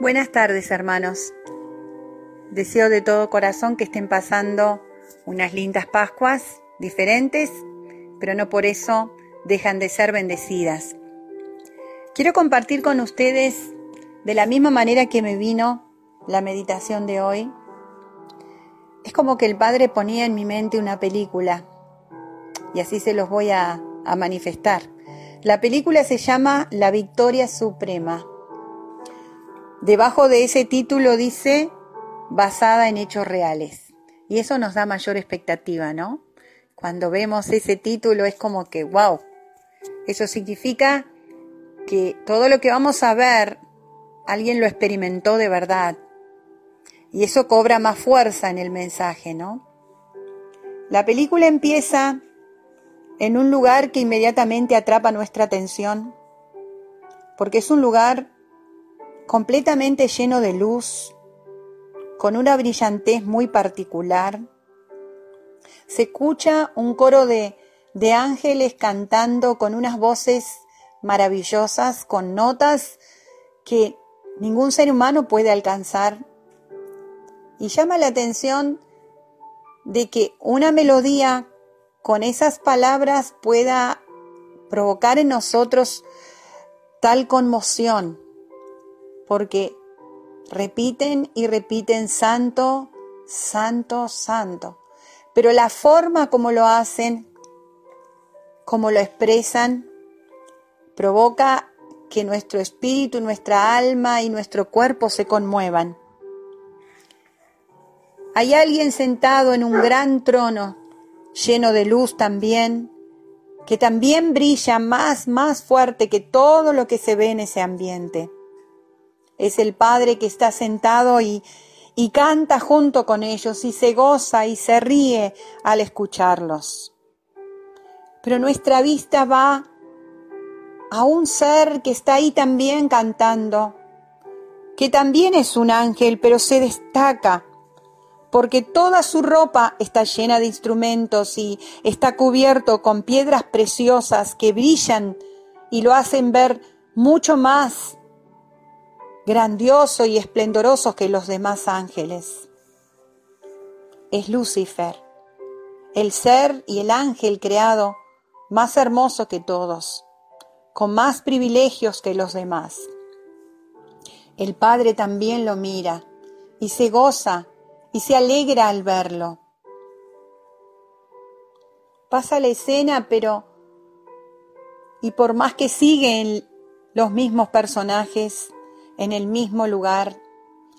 Buenas tardes hermanos. Deseo de todo corazón que estén pasando unas lindas Pascuas diferentes, pero no por eso dejan de ser bendecidas. Quiero compartir con ustedes de la misma manera que me vino la meditación de hoy. Es como que el Padre ponía en mi mente una película y así se los voy a, a manifestar. La película se llama La Victoria Suprema Debajo de ese título dice basada en hechos reales. Y eso nos da mayor expectativa, ¿no? Cuando vemos ese título es como que, wow, eso significa que todo lo que vamos a ver, alguien lo experimentó de verdad. Y eso cobra más fuerza en el mensaje, ¿no? La película empieza en un lugar que inmediatamente atrapa nuestra atención, porque es un lugar completamente lleno de luz, con una brillantez muy particular. Se escucha un coro de, de ángeles cantando con unas voces maravillosas, con notas que ningún ser humano puede alcanzar. Y llama la atención de que una melodía con esas palabras pueda provocar en nosotros tal conmoción porque repiten y repiten santo, santo, santo. Pero la forma como lo hacen, como lo expresan, provoca que nuestro espíritu, nuestra alma y nuestro cuerpo se conmuevan. Hay alguien sentado en un gran trono, lleno de luz también, que también brilla más, más fuerte que todo lo que se ve en ese ambiente. Es el Padre que está sentado y, y canta junto con ellos y se goza y se ríe al escucharlos. Pero nuestra vista va a un ser que está ahí también cantando, que también es un ángel, pero se destaca porque toda su ropa está llena de instrumentos y está cubierto con piedras preciosas que brillan y lo hacen ver mucho más grandioso y esplendoroso que los demás ángeles. Es Lucifer, el ser y el ángel creado más hermoso que todos, con más privilegios que los demás. El Padre también lo mira y se goza y se alegra al verlo. Pasa la escena, pero y por más que siguen los mismos personajes, en el mismo lugar,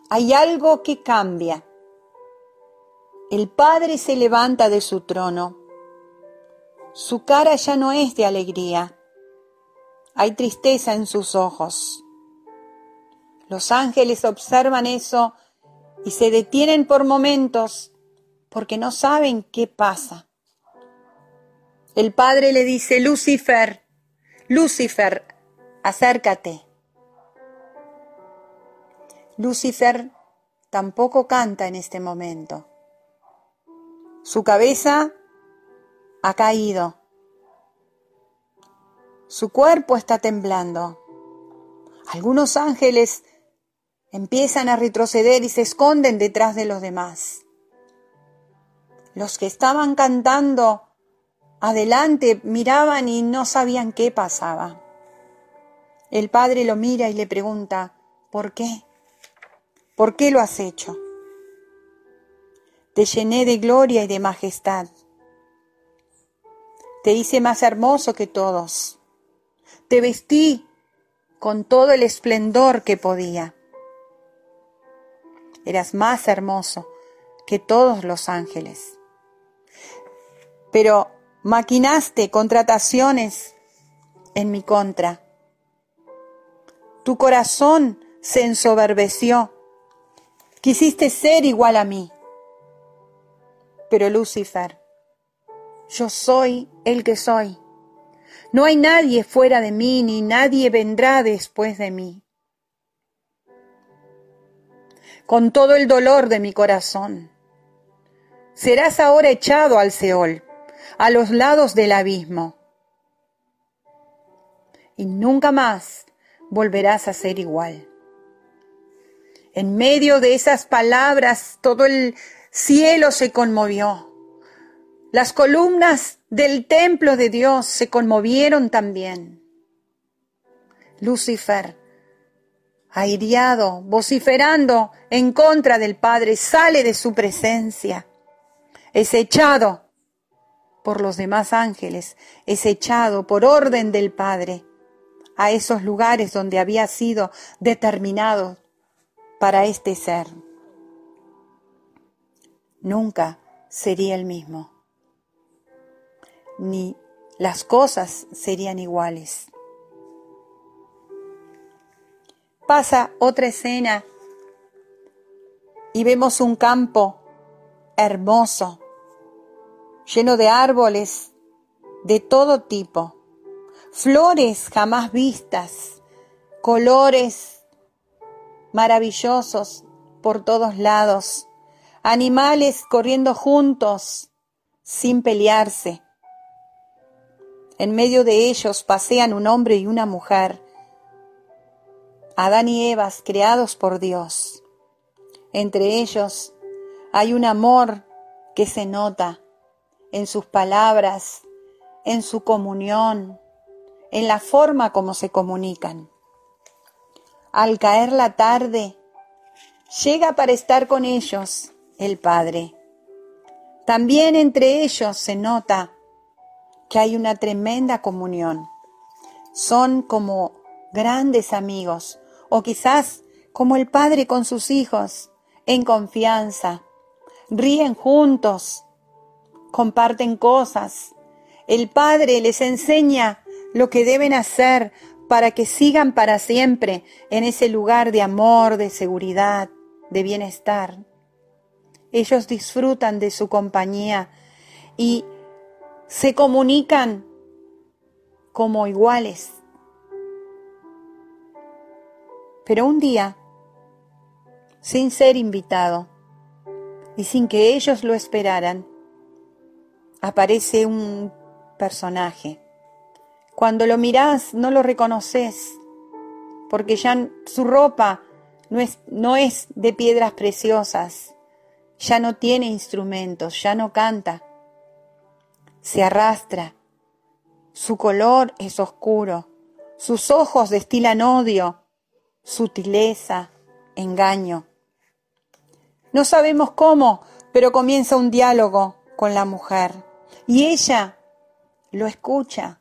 hay algo que cambia. El Padre se levanta de su trono. Su cara ya no es de alegría. Hay tristeza en sus ojos. Los ángeles observan eso y se detienen por momentos porque no saben qué pasa. El Padre le dice, Lucifer, Lucifer, acércate. Lucifer tampoco canta en este momento. Su cabeza ha caído. Su cuerpo está temblando. Algunos ángeles empiezan a retroceder y se esconden detrás de los demás. Los que estaban cantando adelante miraban y no sabían qué pasaba. El padre lo mira y le pregunta, ¿por qué? ¿Por qué lo has hecho? Te llené de gloria y de majestad. Te hice más hermoso que todos. Te vestí con todo el esplendor que podía. Eras más hermoso que todos los ángeles. Pero maquinaste contrataciones en mi contra. Tu corazón se ensoberbeció Quisiste ser igual a mí. Pero Lucifer, yo soy el que soy. No hay nadie fuera de mí, ni nadie vendrá después de mí. Con todo el dolor de mi corazón, serás ahora echado al Seol, a los lados del abismo. Y nunca más volverás a ser igual. En medio de esas palabras, todo el cielo se conmovió. Las columnas del templo de Dios se conmovieron también. Lucifer, aireado, vociferando en contra del Padre, sale de su presencia. Es echado por los demás ángeles, es echado por orden del Padre a esos lugares donde había sido determinado para este ser. Nunca sería el mismo, ni las cosas serían iguales. Pasa otra escena y vemos un campo hermoso, lleno de árboles de todo tipo, flores jamás vistas, colores maravillosos por todos lados, animales corriendo juntos sin pelearse. En medio de ellos pasean un hombre y una mujer, Adán y Evas creados por Dios. Entre ellos hay un amor que se nota en sus palabras, en su comunión, en la forma como se comunican. Al caer la tarde, llega para estar con ellos el Padre. También entre ellos se nota que hay una tremenda comunión. Son como grandes amigos, o quizás como el Padre con sus hijos, en confianza. Ríen juntos, comparten cosas. El Padre les enseña lo que deben hacer para que sigan para siempre en ese lugar de amor, de seguridad, de bienestar. Ellos disfrutan de su compañía y se comunican como iguales. Pero un día, sin ser invitado y sin que ellos lo esperaran, aparece un personaje cuando lo mirás no lo reconoces, porque ya su ropa no es, no es de piedras preciosas, ya no tiene instrumentos, ya no canta, se arrastra, su color es oscuro, sus ojos destilan odio, sutileza, engaño. No sabemos cómo, pero comienza un diálogo con la mujer. Y ella lo escucha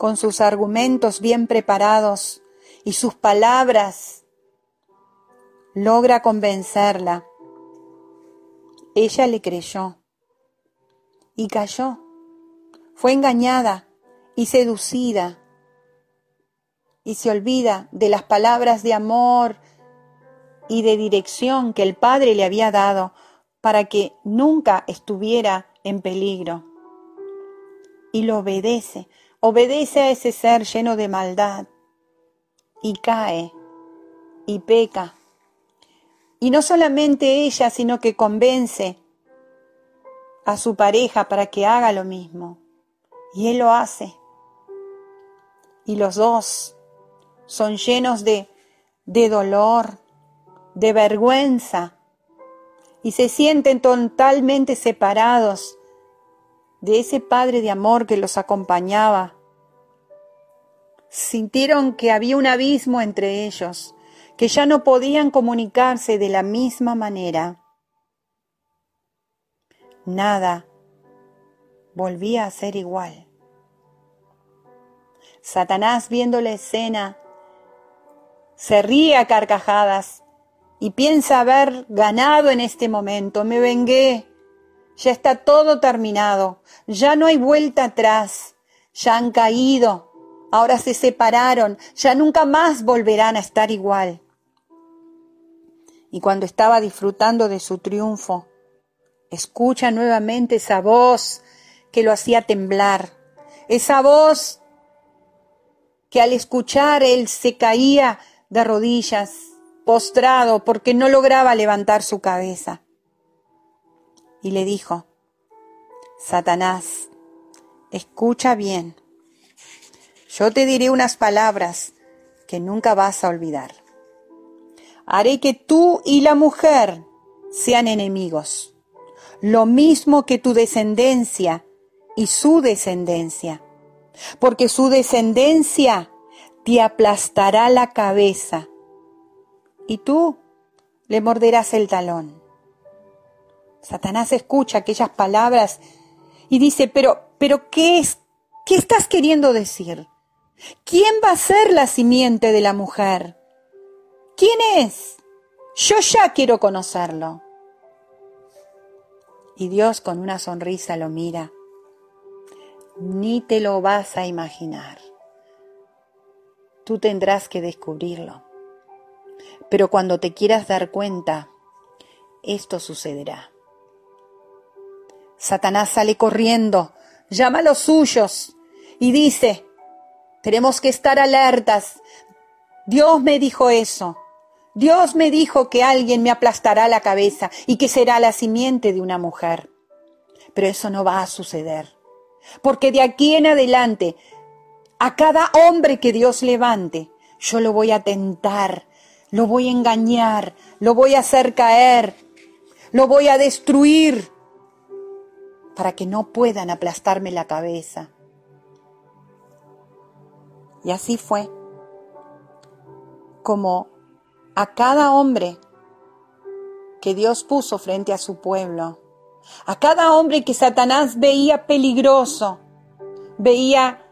con sus argumentos bien preparados y sus palabras, logra convencerla. Ella le creyó y cayó. Fue engañada y seducida y se olvida de las palabras de amor y de dirección que el Padre le había dado para que nunca estuviera en peligro. Y lo obedece, obedece a ese ser lleno de maldad y cae y peca. Y no solamente ella, sino que convence a su pareja para que haga lo mismo. Y él lo hace. Y los dos son llenos de, de dolor, de vergüenza, y se sienten totalmente separados de ese Padre de amor que los acompañaba. Sintieron que había un abismo entre ellos, que ya no podían comunicarse de la misma manera. Nada volvía a ser igual. Satanás, viendo la escena, se ríe a carcajadas y piensa haber ganado en este momento. Me vengué, ya está todo terminado, ya no hay vuelta atrás, ya han caído, ahora se separaron, ya nunca más volverán a estar igual. Y cuando estaba disfrutando de su triunfo, escucha nuevamente esa voz que lo hacía temblar, esa voz que al escuchar él se caía de rodillas, postrado, porque no lograba levantar su cabeza y le dijo, Satanás, escucha bien, yo te diré unas palabras que nunca vas a olvidar. haré que tú y la mujer sean enemigos, lo mismo que tu descendencia y su descendencia, porque su descendencia te aplastará la cabeza y tú le morderás el talón. Satanás escucha aquellas palabras y dice, pero, pero, ¿qué es? ¿Qué estás queriendo decir? ¿Quién va a ser la simiente de la mujer? ¿Quién es? Yo ya quiero conocerlo. Y Dios con una sonrisa lo mira. Ni te lo vas a imaginar. Tú tendrás que descubrirlo. Pero cuando te quieras dar cuenta, esto sucederá. Satanás sale corriendo, llama a los suyos y dice, tenemos que estar alertas. Dios me dijo eso. Dios me dijo que alguien me aplastará la cabeza y que será la simiente de una mujer. Pero eso no va a suceder. Porque de aquí en adelante, a cada hombre que Dios levante, yo lo voy a tentar, lo voy a engañar, lo voy a hacer caer, lo voy a destruir para que no puedan aplastarme la cabeza. Y así fue como a cada hombre que Dios puso frente a su pueblo, a cada hombre que Satanás veía peligroso, veía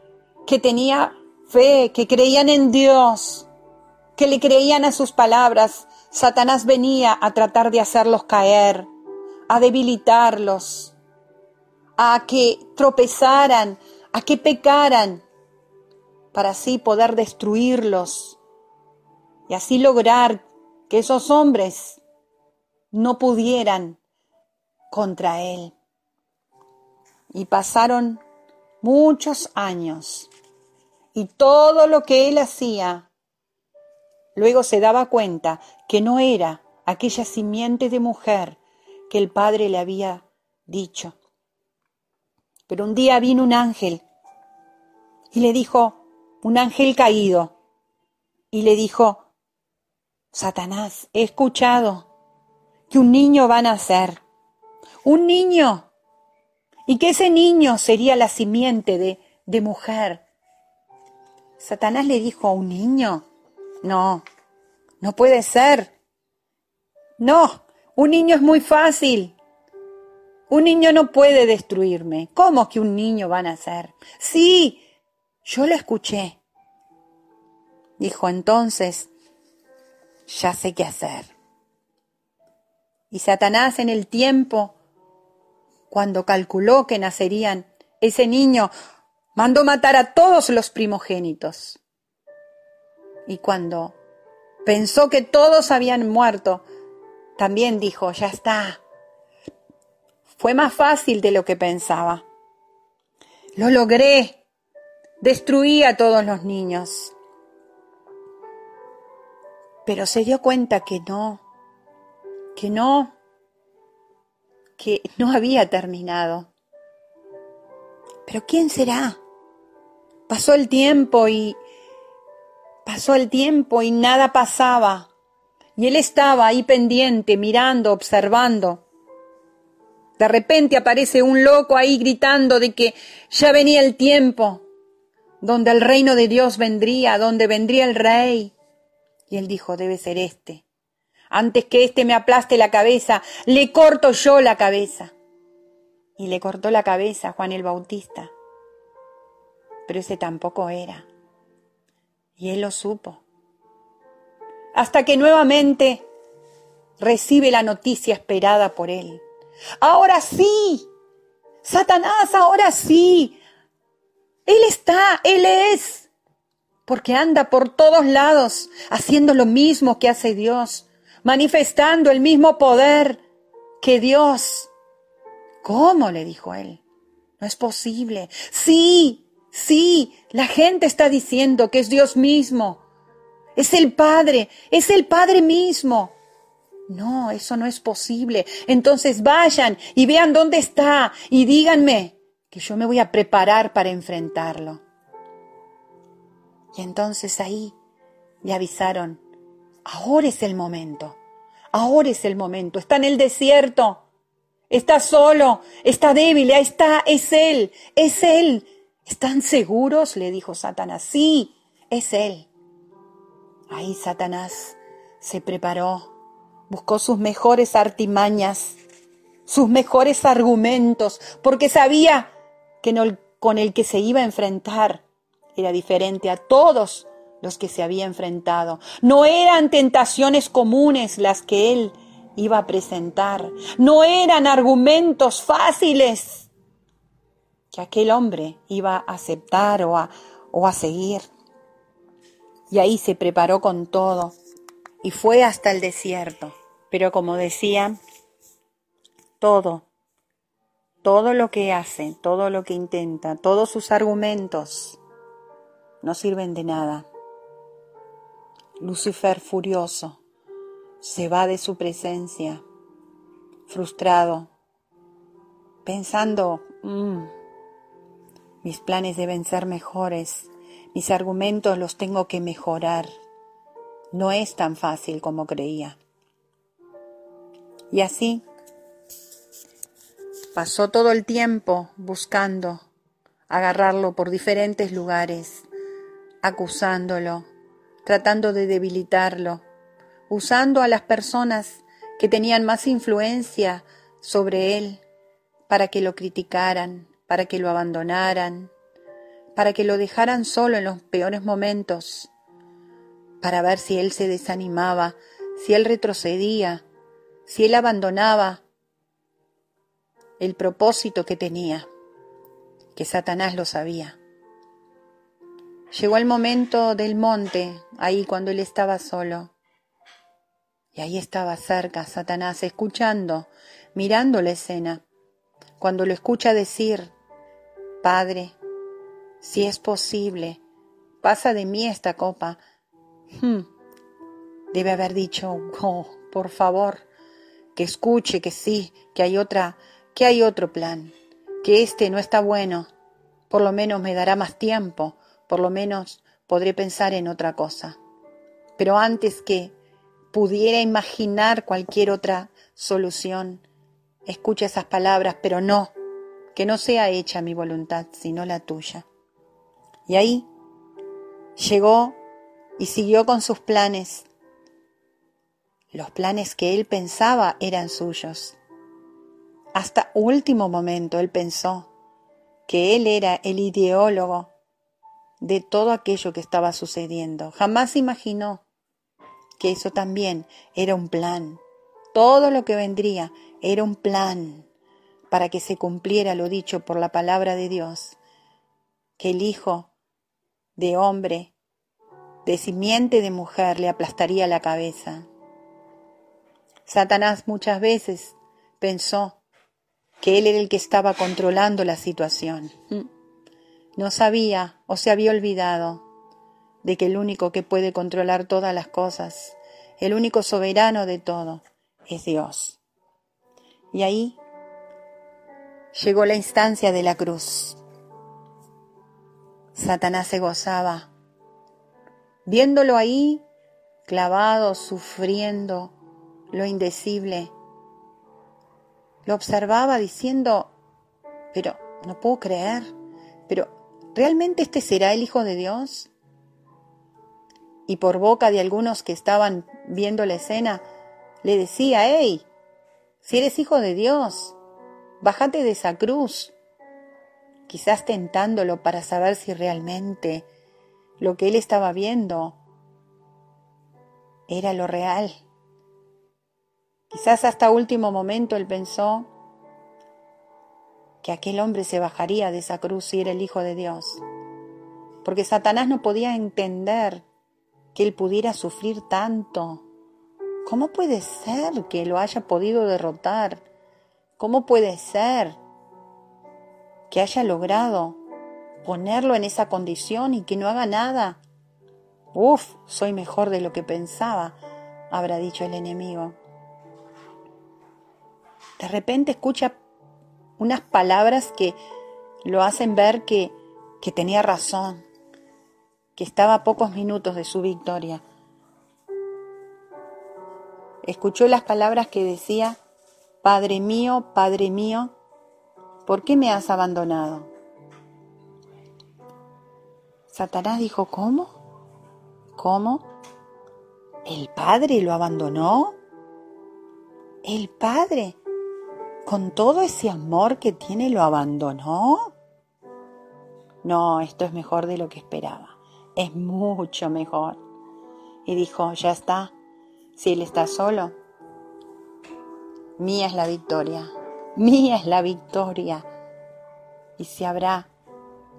que tenía fe, que creían en Dios, que le creían a sus palabras, Satanás venía a tratar de hacerlos caer, a debilitarlos, a que tropezaran, a que pecaran, para así poder destruirlos y así lograr que esos hombres no pudieran contra él. Y pasaron muchos años y todo lo que él hacía Luego se daba cuenta que no era aquella simiente de mujer que el padre le había dicho. Pero un día vino un ángel y le dijo, un ángel caído, y le dijo, Satanás, he escuchado que un niño va a nacer, un niño, y que ese niño sería la simiente de, mujer. Satanás le dijo, ¿un niño? No, no puede ser. No, un niño es muy fácil. Un niño no puede destruirme. ¿Cómo que un niño va a nacer? Sí, yo lo escuché. Dijo entonces, ya sé qué hacer. Y Satanás en el tiempo, cuando calculó que nacerían ese niño, mandó matar a todos los primogénitos. Y cuando pensó que todos habían muerto, también dijo, ya está. Fue más fácil de lo que pensaba. Lo logré. Destruí a todos los niños. Pero se dio cuenta que no, que no, que no había terminado. Pero ¿quién será? Pasó el tiempo y Pasó el tiempo y nada pasaba. Y él estaba ahí pendiente, mirando, observando. De repente aparece un loco ahí gritando de que ya venía el tiempo, donde el reino de Dios vendría, donde vendría el rey. Y él dijo, debe ser este. Antes que éste me aplaste la cabeza, le corto yo la cabeza. Y le cortó la cabeza a Juan el Bautista. Pero ese tampoco era. Y él lo supo. Hasta que nuevamente recibe la noticia esperada por él. Ahora sí, Satanás, ahora sí. Él está, Él es. Porque anda por todos lados haciendo lo mismo que hace Dios, manifestando el mismo poder que Dios. ¿Cómo? le dijo él. No es posible. Sí, Sí, la gente está diciendo que es Dios mismo. Es el Padre, es el Padre mismo. No, eso no es posible. Entonces vayan y vean dónde está y díganme que yo me voy a preparar para enfrentarlo. Y entonces ahí le avisaron ahora es el momento, ahora es el momento, está en el desierto, está solo, está débil, ahí está, es Él, es Él. ¿Están seguros? le dijo Satanás. Sí, es Él. Ahí Satanás se preparó, buscó sus mejores artimañas, sus mejores argumentos, porque sabía que con el que se iba a enfrentar era diferente a todos los que se había enfrentado. No eran tentaciones comunes las que él iba a presentar, no eran argumentos fáciles que aquel hombre iba a aceptar o a, o a seguir. Y ahí se preparó con todo y fue hasta el desierto. Pero como decía, todo, todo lo que hace, todo lo que intenta, todos sus argumentos no sirven de nada. Lucifer furioso se va de su presencia, frustrado, pensando, mm, mis planes deben ser mejores, mis argumentos los tengo que mejorar. No es tan fácil como creía. Y así pasó todo el tiempo buscando agarrarlo por diferentes lugares, acusándolo, tratando de debilitarlo, usando a las personas que tenían más influencia sobre él para que lo criticaran, para que lo abandonaran, para que lo dejaran solo en los peores momentos, para ver si él se desanimaba, si él retrocedía, si él abandonaba el propósito que tenía, que Satanás lo sabía. Llegó el momento del monte, ahí cuando él estaba solo. Y ahí estaba cerca Satanás, escuchando, mirando la escena. Cuando lo escucha decir, Padre, si es posible, pasa de mí esta copa. Hmm. Debe haber dicho, oh, por favor, que escuche que sí, que hay otra, que hay otro plan, que este no está bueno. Por lo menos me dará más tiempo, por lo menos podré pensar en otra cosa. Pero antes que pudiera imaginar cualquier otra solución, escucha esas palabras, pero no, que no sea hecha mi voluntad, sino la tuya. Y ahí llegó y siguió con sus planes. Los planes que él pensaba eran suyos. Hasta último momento él pensó que él era el ideólogo de todo aquello que estaba sucediendo. Jamás imaginó que eso también era un plan. Todo lo que vendría era un plan para que se cumpliera lo dicho por la palabra de Dios, que el Hijo de hombre, de simiente de mujer, le aplastaría la cabeza. Satanás muchas veces pensó que él era el que estaba controlando la situación. No sabía o se había olvidado de que el único que puede controlar todas las cosas, el único soberano de todo, es Dios. Y ahí llegó la instancia de la cruz. Satanás se gozaba, viéndolo ahí, clavado, sufriendo lo indecible. Lo observaba diciendo, pero no puedo creer, pero ¿realmente este será el Hijo de Dios? Y por boca de algunos que estaban viendo la escena, le decía, hey, si eres Hijo de Dios, bájate de esa cruz quizás tentándolo para saber si realmente lo que él estaba viendo era lo real. Quizás hasta último momento él pensó que aquel hombre se bajaría de esa cruz si era el Hijo de Dios, porque Satanás no podía entender que él pudiera sufrir tanto. ¿Cómo puede ser que lo haya podido derrotar? ¿Cómo puede ser que haya logrado ponerlo en esa condición y que no haga nada. Uf, soy mejor de lo que pensaba, habrá dicho el enemigo. De repente escucha unas palabras que lo hacen ver que, que tenía razón, que estaba a pocos minutos de su victoria. escuchó las palabras que decía, Padre mío, Padre mío, ¿por qué me has abandonado? Satanás dijo, ¿cómo? ¿Cómo? ¿El Padre lo abandonó? ¿El Padre, con todo ese amor que tiene, lo abandonó? No, esto es mejor de lo que esperaba. Es mucho mejor. Y dijo, ya está. Si él está solo, mía es la victoria. Mía es la victoria. Y se habrá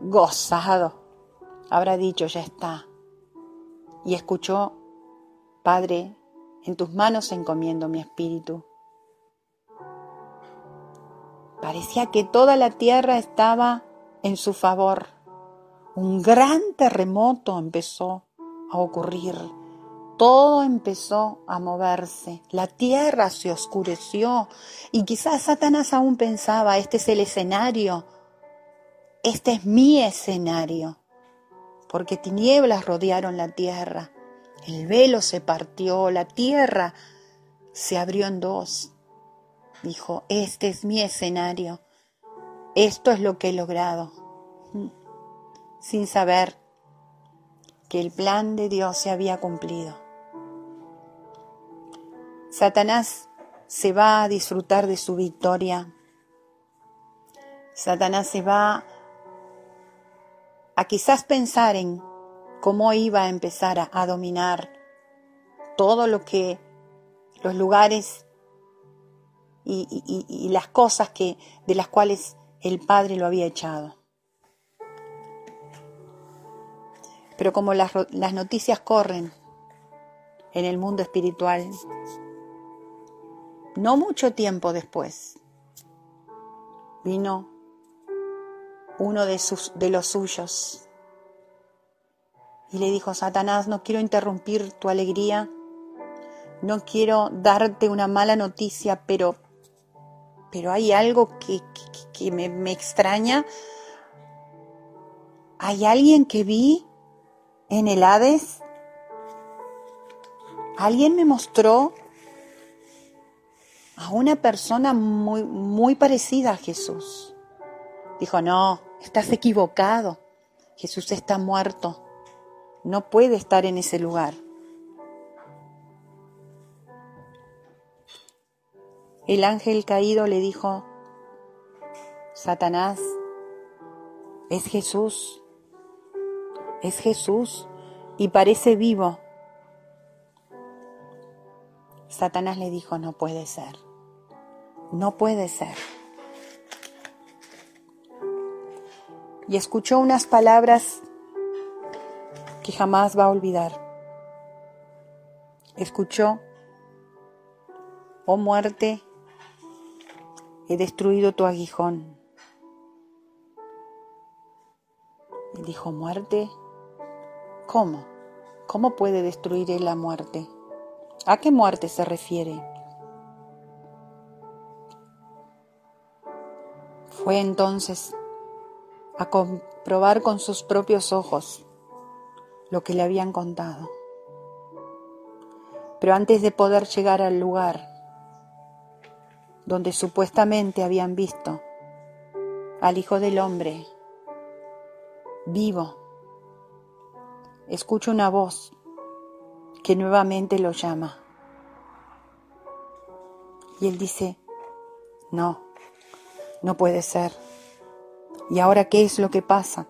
gozado. Habrá dicho, ya está. Y escuchó, Padre, en tus manos encomiendo mi espíritu. Parecía que toda la tierra estaba en su favor. Un gran terremoto empezó a ocurrir. Todo empezó a moverse. La tierra se oscureció y quizás Satanás aún pensaba, este es el escenario. Este es mi escenario. Porque tinieblas rodearon la tierra. El velo se partió, la tierra se abrió en dos. Dijo, este es mi escenario. Esto es lo que he logrado. Sin saber que el plan de Dios se había cumplido. Satanás se va a disfrutar de su victoria. Satanás se va a quizás pensar en cómo iba a empezar a, dominar todo lo que los lugares y, las cosas que, de las cuales el Padre lo había echado. Pero como las noticias corren en el mundo espiritual, no mucho tiempo después vino uno de, sus, de los suyos y le dijo, Satanás, no quiero interrumpir tu alegría, no quiero darte una mala noticia, pero pero hay algo que, me, extraña. ¿Hay alguien que vi en el Hades? Alguien me mostró a una persona muy, muy parecida a Jesús. Dijo, no, estás equivocado. Jesús está muerto. No puede estar en ese lugar. El ángel caído le dijo, Satanás, es Jesús, es Jesús y parece vivo. Satanás le dijo, no puede ser, no puede ser. Y escuchó unas palabras que jamás va a olvidar. Escuchó, oh muerte, he destruido tu aguijón. Y dijo, muerte, ¿cómo? ¿Cómo puede destruir él la muerte? ¿A qué muerte se refiere? Fue entonces a comprobar con sus propios ojos lo que le habían contado. Pero antes de poder llegar al lugar donde supuestamente habían visto al Hijo del Hombre vivo, escucho una voz que nuevamente lo llama. Y él dice, no, no puede ser. ¿Y ahora qué es lo que pasa?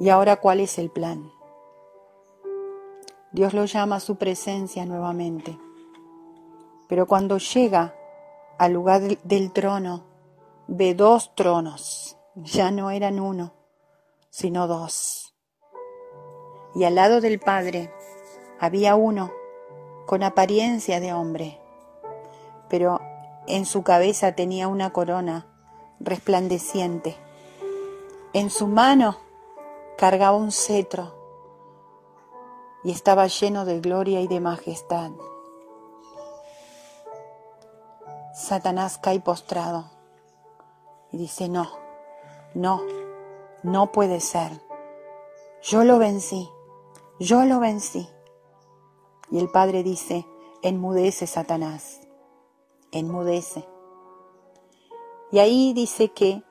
¿Y ahora cuál es el plan? Dios lo llama a su presencia nuevamente. Pero cuando llega al lugar del trono, ve dos tronos. Ya no eran uno, sino dos. Y al lado del Padre había uno con apariencia de hombre, pero en su cabeza tenía una corona resplandeciente. En su mano cargaba un cetro y estaba lleno de gloria y de majestad. Satanás cae postrado y dice, no, no, no puede ser. Yo lo vencí, yo lo vencí. Y el Padre dice, enmudece Satanás, enmudece. Y ahí dice que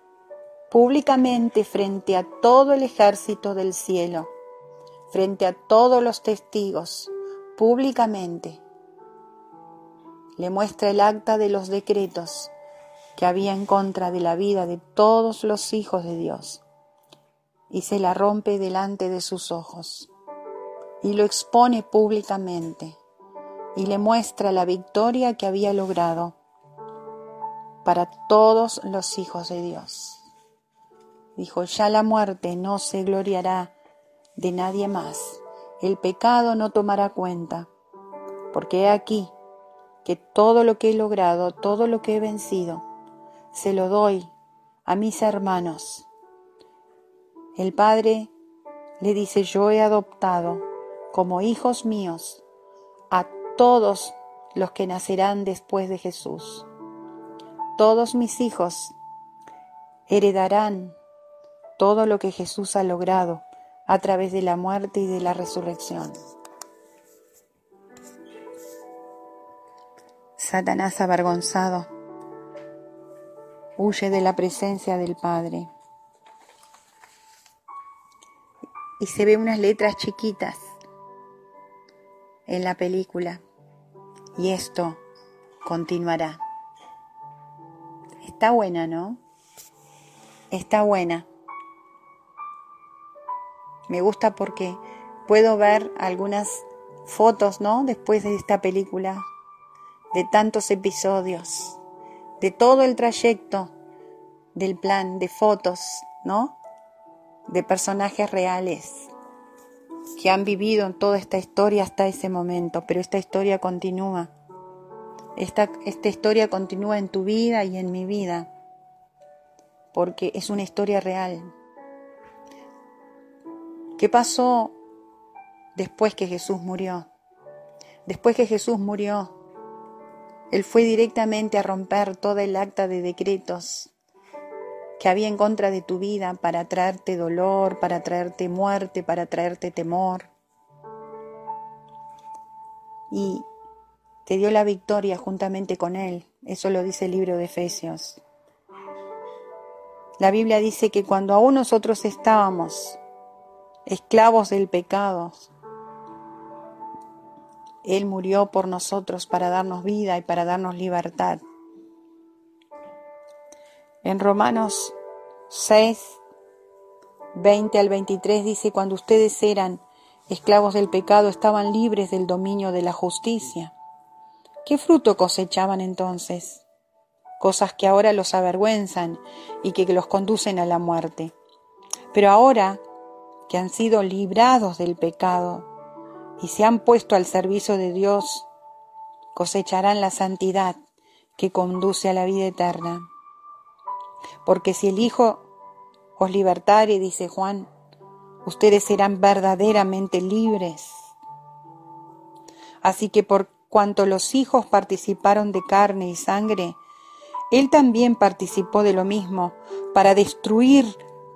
públicamente frente a todo el ejército del cielo, frente a todos los testigos, públicamente, le muestra el acta de los decretos que había en contra de la vida de todos los hijos de Dios y se la rompe delante de sus ojos y lo expone públicamente y le muestra la victoria que había logrado para todos los hijos de Dios. Dijo, ya la muerte no se gloriará de nadie más, el pecado no tomará cuenta, porque he aquí que todo lo que he logrado, todo lo que he vencido, se lo doy a mis hermanos. El Padre le dice, yo he adoptado como hijos míos a todos los que nacerán después de Jesús. Todos mis hijos heredarán todo lo que Jesús ha logrado a través de la muerte y de la resurrección. Satanás avergonzado huye de la presencia del Padre. Y se ve unas letras chiquitas en la película. Y esto continuará. Está buena, ¿no? Está buena. Me gusta porque puedo ver algunas fotos, ¿no? Después de esta película, de tantos episodios de todo el trayecto del plan, de fotos, ¿no? De personajes reales que han vivido toda esta historia hasta ese momento, pero esta historia continúa. Esta, esta historia continúa en tu vida y en mi vida, porque es una historia real. ¿Qué pasó después que Jesús murió? Después que Jesús murió, él fue directamente a romper toda el acta de decretos que había en contra de tu vida para traerte dolor, para traerte muerte, para traerte temor. Y te dio la victoria juntamente con Él. Eso lo dice el libro de Efesios. La Biblia dice que cuando aún nosotros estábamos esclavos del pecado, él murió por nosotros para darnos vida y para darnos libertad. En Romanos 6, 20 al 23 dice, cuando ustedes eran esclavos del pecado, estaban libres del dominio de la justicia. ¿Qué fruto cosechaban entonces? Cosas que ahora los avergüenzan y que los conducen a la muerte. Pero ahora que han sido librados del pecado, y se han puesto al servicio de Dios, cosecharán la santidad que conduce a la vida eterna. Porque si el Hijo os libertare, dice Juan, ustedes serán verdaderamente libres. Así que por cuanto los hijos participaron de carne y sangre, Él también participó de lo mismo, para destruir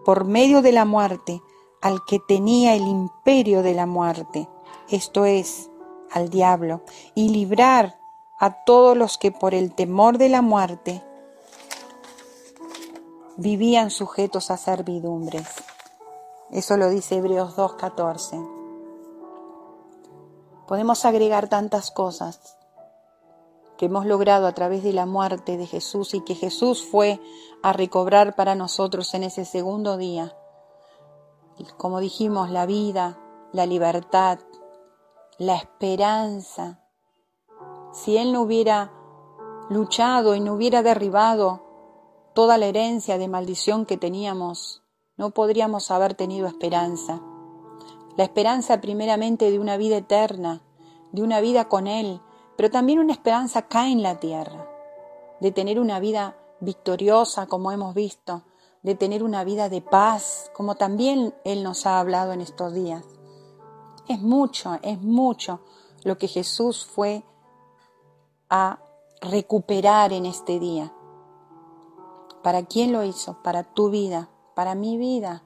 por medio de la muerte al que tenía el imperio de la muerte esto es, al diablo, y librar a todos los que por el temor de la muerte vivían sujetos a servidumbres. Eso lo dice Hebreos 2.14. Podemos agregar tantas cosas que hemos logrado a través de la muerte de Jesús y que Jesús fue a recobrar para nosotros en ese segundo día. Como dijimos, la vida, la libertad, la esperanza. Si Él no hubiera luchado y no hubiera derribado toda la herencia de maldición que teníamos, no podríamos haber tenido esperanza. La esperanza primeramente de una vida eterna, de una vida con Él, pero también una esperanza acá en la tierra, de tener una vida victoriosa como hemos visto, de tener una vida de paz, como también Él nos ha hablado en estos días. Es mucho, es mucho lo que Jesús fue a recuperar en este día. ¿Para quién lo hizo? Para tu vida, para mi vida.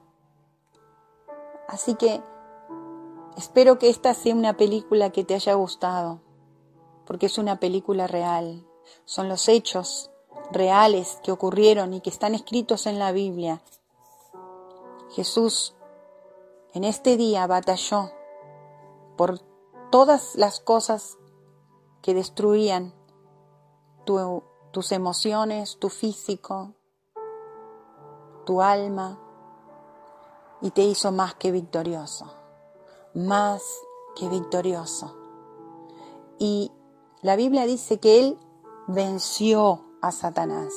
Así que espero que esta sea una película que te haya gustado, porque es una película real. Son los hechos reales que ocurrieron y que están escritos en la Biblia. Jesús en este día batalló por todas las cosas que destruían tus emociones, tu físico, tu alma, y te hizo más que victorioso, más que victorioso. Y la Biblia dice que Él venció a Satanás,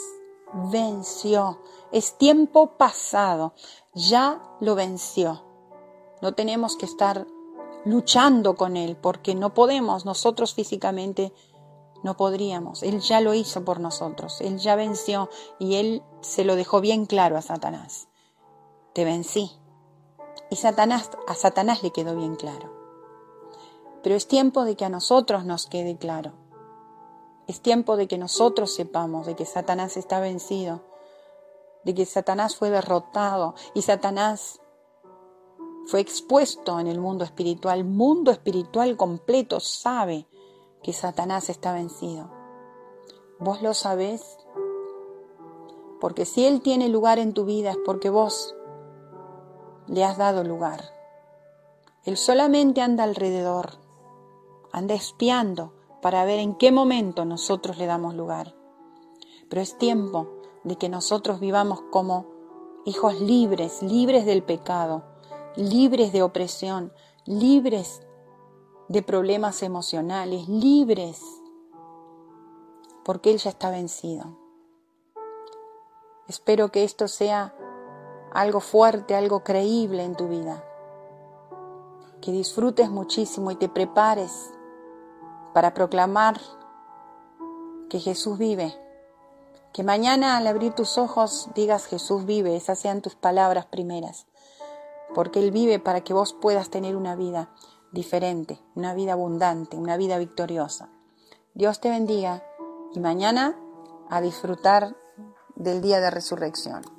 venció. Es tiempo pasado, ya lo venció. No tenemos que estar luchando con Él porque no podemos, nosotros físicamente no podríamos. Él ya lo hizo por nosotros, Él ya venció y Él se lo dejó bien claro a Satanás. Te vencí. Y Satanás, a Satanás le quedó bien claro. Pero es tiempo de que a nosotros nos quede claro. Es tiempo de que nosotros sepamos de que Satanás está vencido, de que Satanás fue derrotado y Satanás fue expuesto en el mundo espiritual. El mundo espiritual completo sabe que Satanás está vencido. ¿Vos lo sabés? Porque si Él tiene lugar en tu vida es porque vos le has dado lugar. Él solamente anda alrededor, anda espiando para ver en qué momento nosotros le damos lugar. Pero es tiempo de que nosotros vivamos como hijos libres, libres del pecado, libres de opresión, libres de problemas emocionales, libres, porque Él ya está vencido. Espero que esto sea algo fuerte, algo creíble en tu vida. Que disfrutes muchísimo y te prepares para proclamar que Jesús vive. Que mañana al abrir tus ojos digas Jesús vive, esas sean tus palabras primeras. Porque Él vive para que vos puedas tener una vida diferente, una vida abundante, una vida victoriosa. Dios te bendiga y mañana a disfrutar del día de resurrección.